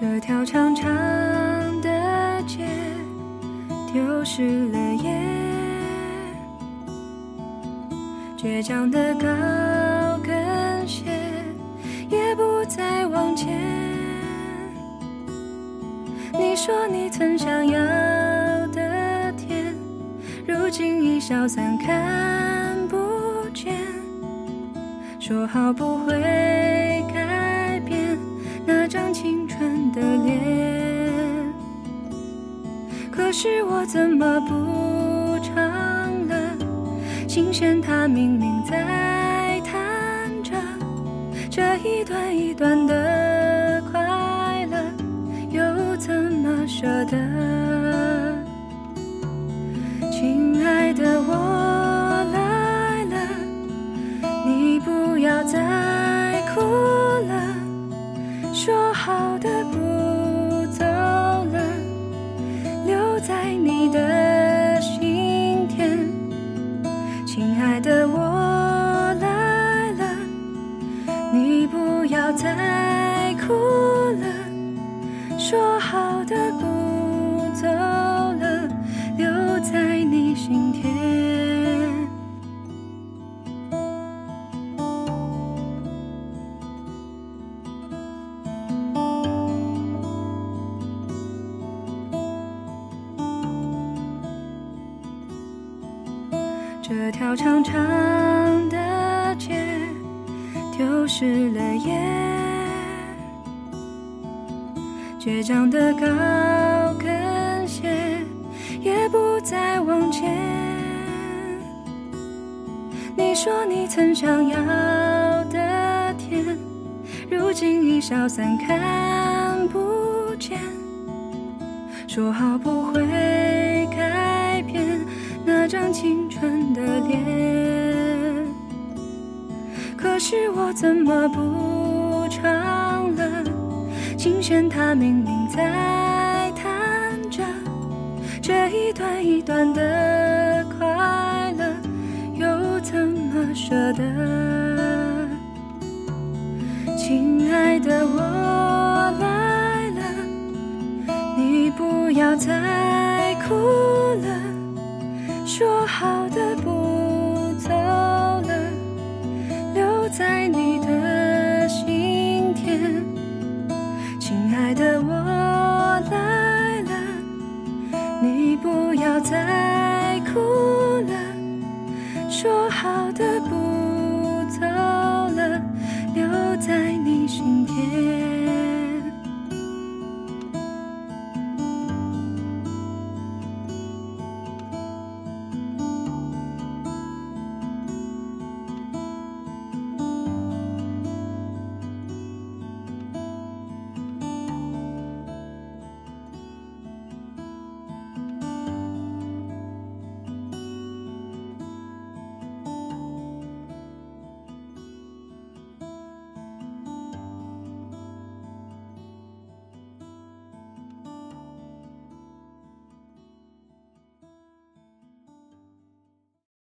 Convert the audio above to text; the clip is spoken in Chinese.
这条长长的街丢失了夜，倔强的高跟鞋也不再往前。你说你曾想要的天，如今已消散看不见。说好不会怎么不唱了？琴弦它明明在弹着，这一段一段的快乐，又怎么舍得？亲爱的，我来了，你不要再哭了。说好的爱的，我来了，你不要再哭了。说好的不这条长长的街丢失了夜，倔强的高跟鞋也不再往前。你说你曾想要的天，如今已消散看不见。说好不会改变那张青春的脸，可是我怎么不唱了？琴弦它明明在弹着，这一段一段的快乐，又怎么舍得？亲爱的，我来了。你不要再哭了说好的不